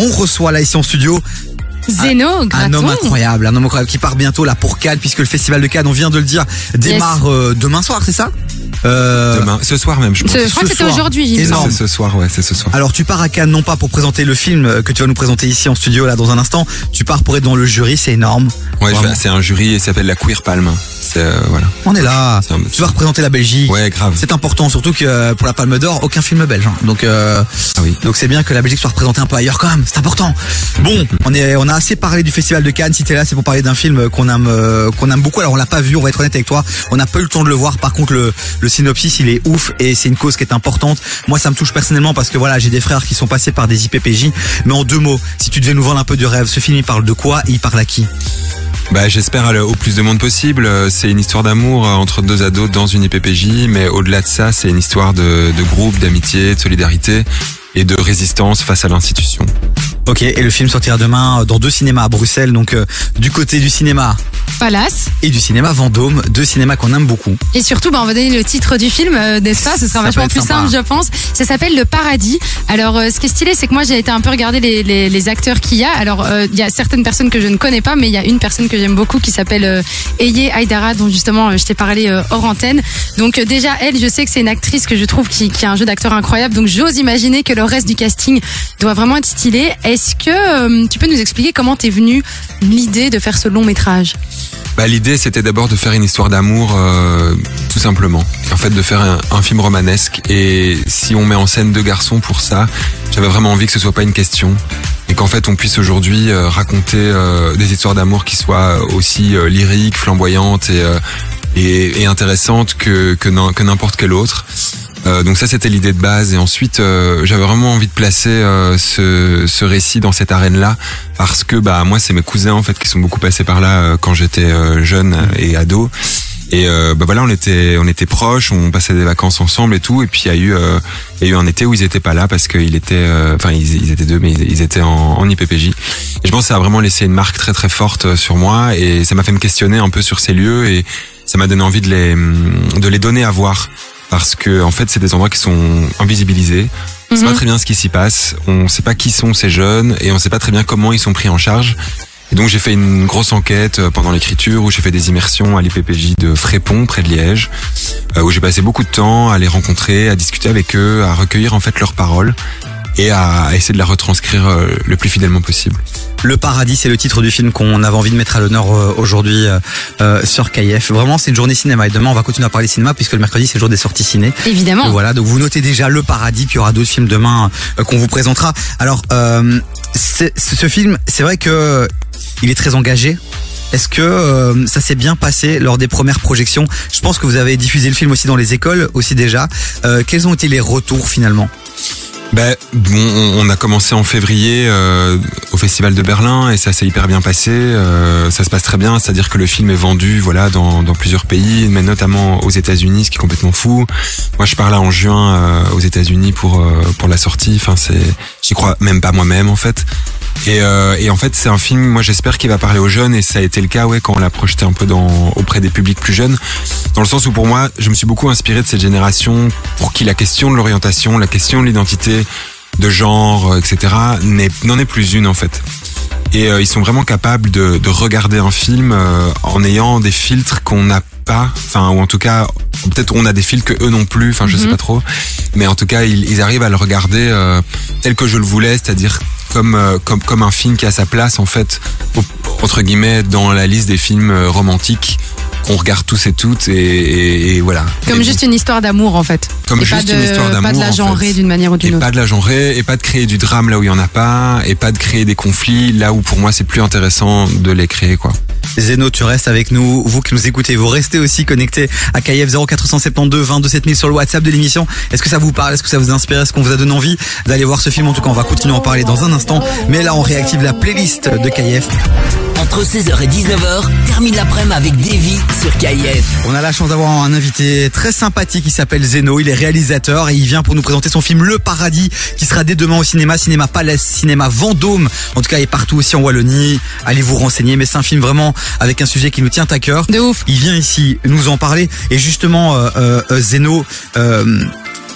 on reçoit là ici en studio Zeno, un Graton. homme incroyable, un homme incroyable qui part bientôt là pour Cannes puisque le festival de Cannes, on vient de le dire, démarre euh, demain soir, c'est ça? Euh, Demain, ce soir même, je pense. Ce- je crois ce que c'était aujourd'hui. C'est ce soir, ouais, c'est ce soir. Alors tu pars à Cannes non pas pour présenter le film euh, que tu vas nous présenter ici en studio là dans un instant, tu pars pour être dans le jury, c'est énorme. Ouais, c'est un jury et ça s'appelle la Queer Palme. C'est euh, voilà. On est là. Un- Tu vas représenter la Belgique. Ouais, grave. C'est important, surtout que euh, pour la Palme d'Or, aucun film belge. hein. Donc, euh, Ah oui. donc c'est bien que la Belgique soit représentée un peu ailleurs quand même. C'est important. Bon, on est, on a assez parlé du Festival de Cannes. Si t'es là, c'est pour parler d'un film qu'on aime, euh, qu'on aime beaucoup. Alors on l'a pas vu. On va être honnête avec toi. On n'a pas eu le temps de le voir. Par contre, le, le synopsis, il est ouf et c'est une cause qui est importante. Moi, ça me touche personnellement parce que voilà, j'ai des frères qui sont passés par des IPPJ. Mais en deux mots, si tu devais nous vendre un peu de rêve, ce film, il parle de quoi et il parle à qui? Bah, j'espère aller au plus de monde possible. Euh, C'est une histoire d'amour euh, entre deux ados dans une IPPJ, mais au-delà de ça, c'est une histoire de, de groupe, d'amitié, de solidarité et de résistance face à l'institution. Ok. Et le film sortira demain dans deux cinémas à Bruxelles. Donc euh, du côté du cinéma Palace. et du cinéma Vendôme, deux cinémas qu'on aime beaucoup. Et surtout, bah, on va donner le titre du film, euh, n'est-ce pas? Ce sera Ça vachement plus sympa. simple, je pense. Ça s'appelle Le Paradis. Alors, euh, ce qui est stylé, c'est que moi, j'ai été un peu regarder les, les, les acteurs qu'il y a. Alors, euh, il y a certaines personnes que je ne connais pas, mais il y a une personne que j'aime beaucoup qui s'appelle euh, Eye Aydara, dont justement, euh, je t'ai parlé euh, hors antenne. Donc, euh, déjà, elle, je sais que c'est une actrice que je trouve qui, qui a un jeu d'acteur incroyable. Donc, j'ose imaginer que le reste du casting doit vraiment être stylé. Est-ce que euh, tu peux nous expliquer comment t'es venue l'idée de faire ce long métrage? Bah, l'idée, c'était d'abord de faire une histoire d'amour, euh, tout simplement. En fait, de faire un, film romanesque. Et si on met en scène deux garçons pour ça, j'avais vraiment envie que ce soit pas une question. Et qu'en fait, on puisse aujourd'hui euh, raconter euh, des histoires d'amour qui soient aussi lyriques, flamboyantes et, et, et intéressantes que, que n'importe quelle autre. Euh, donc ça c'était l'idée de base. Et ensuite euh, j'avais vraiment envie de placer euh, ce, ce récit dans cette arène là parce que bah moi c'est mes cousins en fait qui sont beaucoup passés par là euh, quand j'étais euh, jeune et ado. Et bah voilà on était on était proches on passait des vacances ensemble et tout. Et puis il y a eu il y a eu un été où ils étaient pas là parce qu'ils étaient enfin ils, étaient deux mais ils, ils étaient en, en IPPJ et je pense que ça a vraiment laissé une marque très très forte sur moi. Et ça m'a fait me questionner un peu sur ces lieux. Et ça m'a donné envie de les de les donner à voir parce que en fait c'est des endroits qui sont invisibilisés. On sait Mhm. pas très bien ce qui s'y passe, on sait pas qui sont ces jeunes et on sait pas très bien comment ils sont pris en charge. Et donc j'ai fait une grosse enquête euh, pendant l'écriture où j'ai fait des immersions à l'IPPJ de Frépont près de Liège euh, où j'ai passé beaucoup de temps à les rencontrer, à discuter avec eux, à recueillir en fait leurs paroles et à, essayer de la retranscrire euh, le plus fidèlement possible. Le paradis, c'est le titre du film qu'on avait envie de mettre à l'honneur euh, aujourd'hui euh, sur KF. Vraiment, c'est une journée cinéma. Et demain, on va continuer à parler cinéma puisque le mercredi, c'est le jour des sorties ciné. Évidemment. Et voilà, donc vous notez déjà Le Paradis, puis il y aura d'autres films demain euh, qu'on vous présentera. Alors, euh, c'est- ce ce film, c'est vrai que il est très engagé. Est-ce que euh, ça s'est bien passé lors des premières projections? Je pense que vous avez diffusé le film aussi dans les écoles aussi déjà. Euh, quels ont été les retours finalement? Ben, bon, on, a commencé en février euh, au Festival de Berlin et ça s'est hyper bien passé. euh, ça se passe très bien, c'est-à-dire que le film est vendu, voilà, dans, dans plusieurs pays, mais notamment aux États-Unis, ce qui est complètement fou. Moi, je pars là en juin euh, aux États-Unis pour euh, pour la sortie. Enfin, c'est, j'y crois même pas moi-même en fait. Et, euh, et en fait, c'est un film. Moi, j'espère qu'il va parler aux jeunes et ça a été le cas, ouais, quand on l'a projeté un peu dans auprès des publics plus jeunes. Dans le sens où pour moi, je me suis beaucoup inspiré de cette génération pour qui la question de l'orientation, la question de l'identité, de genre, euh, etc. n'en est plus une en fait. Et euh, ils sont vraiment capables de, de regarder un film euh, en ayant des filtres qu'on n'a pas, enfin ou en tout cas peut-être on a des filtres que eux non plus, enfin je sais Mhm. pas trop, mais en tout cas ils, ils arrivent à le regarder euh, tel que je le voulais, c'est-à-dire comme euh, comme comme un film qui a sa place en fait entre guillemets dans la liste des films euh, romantiques qu'on regarde tous et toutes et, et- et voilà. Comme Et juste une histoire d'amour, en fait. Comme juste pas de, une histoire d'amour, Pas de la en fait. genrer d'une manière ou d'une autre. pas de la genrer, et pas de créer du drame là où il y en a pas, et pas de créer des conflits là où pour moi c'est plus intéressant de les créer quoi. Zeno, tu restes avec nous. Vous qui nous écoutez, vous restez aussi connectés à KF 0472 22 7000 sur le WhatsApp de l'émission. Est-ce que ça vous parle? Est-ce que ça vous inspire? Est-ce qu'on vous a donné envie d'aller voir ce film? En tout cas, on va continuer à en parler dans un instant. Mais là, on réactive la playlist de KF. Entre 16h et 19h, termine l'après-midi avec Davy sur KIF. On a la chance d'avoir un invité très sympathique qui s'appelle Zeno. Il est réalisateur et il vient pour nous présenter son film Le Paradis qui sera dès demain au cinéma, cinéma Palace, cinéma Vendôme. En tout cas, il est partout aussi en Wallonie. Allez vous renseigner. Mais c'est un film vraiment avec un sujet qui nous tient à cœur. De ouf. Il vient ici nous en parler. Et justement, euh, euh, euh, Zeno, euh,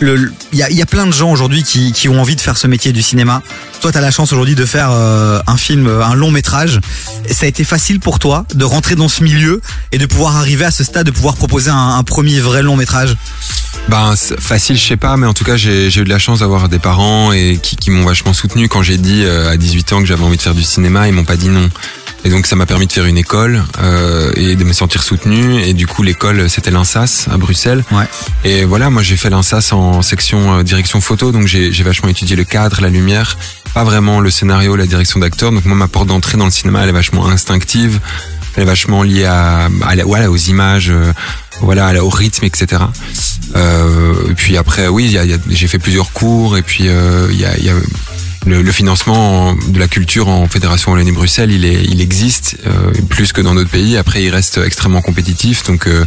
le- il y a, il y a plein de gens aujourd'hui qui, qui ont envie de faire ce métier du cinéma. Toi, tu as la chance aujourd'hui de faire euh, un film, un long métrage. Et ça a été facile pour toi de rentrer dans ce milieu et de pouvoir arriver à ce stade, de pouvoir proposer un, un premier vrai long métrage? Ben facile, je sais pas, mais en tout cas j'ai j'ai eu de la chance d'avoir des parents et qui, qui m'ont vachement soutenu quand j'ai dit euh, à 18 ans que j'avais envie de faire du cinéma, ils m'ont pas dit non. Et donc ça m'a permis de faire une école euh, et de me sentir soutenu. Et du coup l'école c'était l'INSAS à Bruxelles. Ouais. Et voilà, moi j'ai fait l'INSAS en section euh, direction photo, donc j'ai j'ai vachement étudié le cadre, la lumière, pas vraiment le scénario, la direction d'acteur. Donc moi ma porte d'entrée dans le cinéma elle est vachement instinctive, elle est vachement liée à, à la- voilà aux images, euh, voilà au rythme, etc. Euh, et puis après, oui, il y a- il y a- j'ai fait plusieurs cours et puis euh, il y a, il y a le, financement en- de la culture en Fédération Wallonie-Bruxelles, il, existe euh, plus que dans d'autres pays. Après, il reste extrêmement compétitif, donc euh,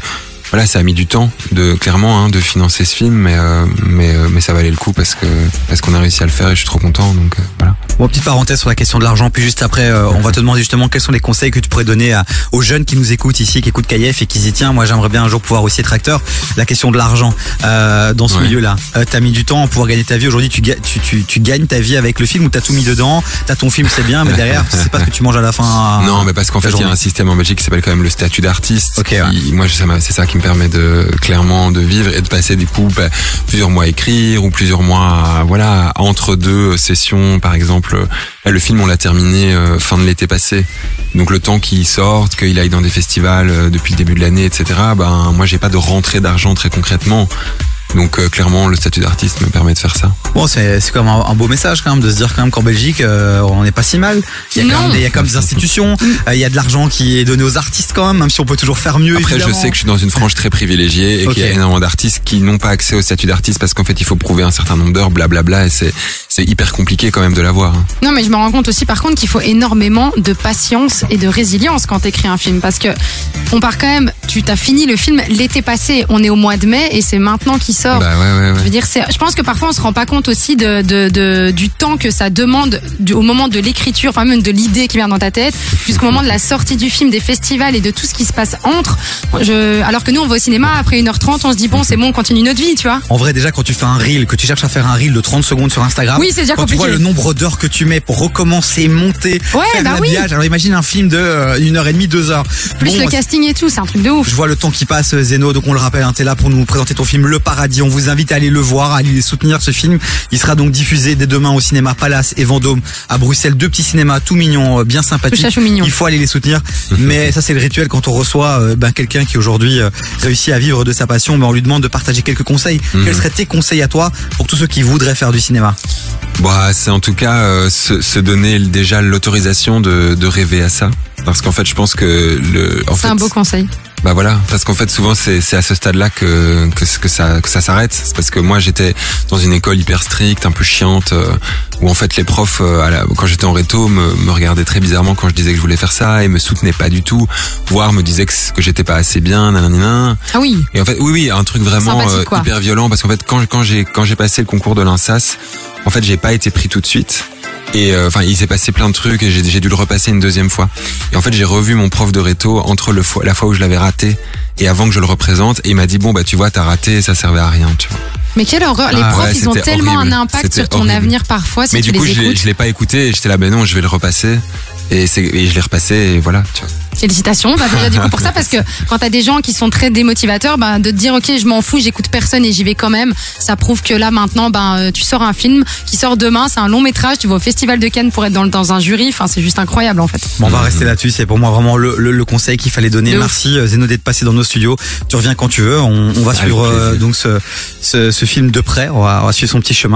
voilà, ça a mis du temps, de clairement, hein, de financer ce film, mais euh, mais euh, mais ça valait le coup parce que parce qu'on a réussi à le faire et je suis trop content. Donc voilà. Bon, petite parenthèse sur la question de l'argent, puis juste après, euh, on va te demander justement quels sont les conseils que tu pourrais donner à- aux jeunes qui nous écoutent ici, qui écoutent KF et qui se disent tiens, moi j'aimerais bien un jour pouvoir aussi être acteur. La question de l'argent euh, dans ce Ouais. milieu-là, euh, t'as mis du temps à pouvoir gagner ta vie. Aujourd'hui, tu, tu, tu, tu gagnes ta vie avec le film ou t'as tout mis dedans? T'as ton film, c'est bien, mais derrière, c'est pas ce que tu manges à la fin. à- Non, mais parce qu'en fait, il y a un système en Belgique qui s'appelle quand même le statut d'artiste. Ok, qui- Moi, c'est ça qui me permet de clairement de vivre et de passer du coup bah, plusieurs mois à écrire ou plusieurs mois, à, voilà, entre deux sessions, par exemple. Le film, on l'a terminé euh, fin de l'été passé. Donc le temps qu'il sorte, qu'il aille dans des festivals euh, depuis le début de l'année, etc. Ben moi, j'ai pas de rentrée d'argent très concrètement. Donc euh, clairement, le statut d'artiste me permet de faire ça. Bon, c'est même un, un beau message quand même de se dire quand même qu'en Belgique, euh, on n'est pas si mal. Il y a quand même des, il y a quand même des institutions, euh, il y a de l'argent qui est donné aux artistes quand même, même si on peut toujours faire mieux. Après, je sais que je suis dans une frange très privilégiée et qu'il y a énormément d'artistes qui n'ont pas accès au statut d'artiste parce qu'en fait, il faut prouver un certain nombre d'heures, blablabla, et c'est c'est hyper compliqué quand même de l'avoir. hein. Non, mais je me rends compte aussi, par contre, qu'il faut énormément de patience et de résilience quand t'écris un film. Parce que on part quand même, tu t'as fini le film l'été passé, on est au mois de mai et c'est maintenant qu'il sort. Bah ouais, ouais, Je veux dire, je pense que parfois on se rend pas compte aussi de, de, de- du temps que ça demande du- au moment de l'écriture, enfin même de l'idée qui vient dans ta tête, jusqu'au moment de la sortie du film, des festivals et de tout ce qui se passe entre. Je, alors que nous, on va au cinéma après 1h30, on se dit bon, c'est bon, on continue notre vie, tu vois. En vrai, déjà, quand tu fais un reel, que tu cherches à faire un reel de 30 secondes sur Instagram, Oui, c'est déjà quand tu vois le nombre d'heures que tu mets pour recommencer, monter, faire bah oui. Alors imagine un film de euh, une heure et demie, deux heures. Plus Bon, le casting et tout, c'est un truc de ouf. je vois le temps qui passe, euh, Zeno. Donc on le rappelle, hein, t'es là pour nous présenter ton film Le Paradis. On vous invite à aller le voir, à aller soutenir ce film. Il sera donc diffusé dès demain au cinéma Palace et Vendôme à Bruxelles. Deux petits cinémas tout mignons, euh, bien sympathiques. mignon. Il faut aller les soutenir. Mais ça c'est le rituel quand on reçoit euh, ben, quelqu'un qui aujourd'hui euh, réussit à vivre de sa passion. Ben, on lui demande de partager quelques conseils. Quels seraient tes conseils à toi pour tous ceux qui voudraient faire du cinéma? Bah, c'est en tout cas euh, se, se donner déjà l'autorisation de, de rêver à ça. Parce qu'en fait, je pense que le, en C'est un beau conseil. Bah voilà, parce qu'en fait souvent c'est c'est à ce stade-là que que, que ça que ça s'arrête. C'est parce que moi j'étais dans une école hyper stricte, un peu chiante, euh, où en fait les profs euh, à la- quand j'étais en réto me, me regardaient très bizarrement quand je disais que je voulais faire ça et me soutenaient pas du tout, voire me disaient que, que j'étais pas assez bien, nanana. Ah oui. Et en fait oui oui un truc vraiment euh, hyper violent parce qu'en fait quand quand j'ai quand j'ai passé le concours de l'INSAS, en fait j'ai pas été pris tout de suite. Et euh, enfin, il s'est passé plein de trucs et j'ai dû le repasser une deuxième fois. Et en fait, j'ai revu mon prof de réto entre le fois, la fois où je l'avais raté et avant que je le représente. Et il m'a dit bon bah tu vois, t'as raté, ça servait à rien, tu vois. Mais quelle horreur. Les Ah, profs, ouais, ils ont tellement horrible. un impact sur ton horrible. avenir parfois si Mais tu du coup, les je l'ai- écoutes. je l'ai pas écouté et j'étais là, ben non, je vais le repasser. Et, et je l'ai repassé et voilà. Tu vois. Félicitations, bah déjà du coup pour ça parce que quand t'as des gens qui sont très démotivateurs, bah, de te dire ok je m'en fous, j'écoute personne et j'y vais quand même, ça prouve que là maintenant ben euh, tu sors un film qui sort demain, c'est un long métrage, tu vas au festival de Cannes pour être dans, dans un jury, enfin c'est juste incroyable en fait. Bon, on va rester là-dessus. C'est pour moi vraiment le, le- le conseil qu'il fallait donner. De ouf. Merci euh, Zeno d'être passé dans nos studios. Tu reviens quand tu veux. On, on va Avec suivre euh, plaisir. donc ce, ce, ce film de près. On va, on va suivre son petit chemin.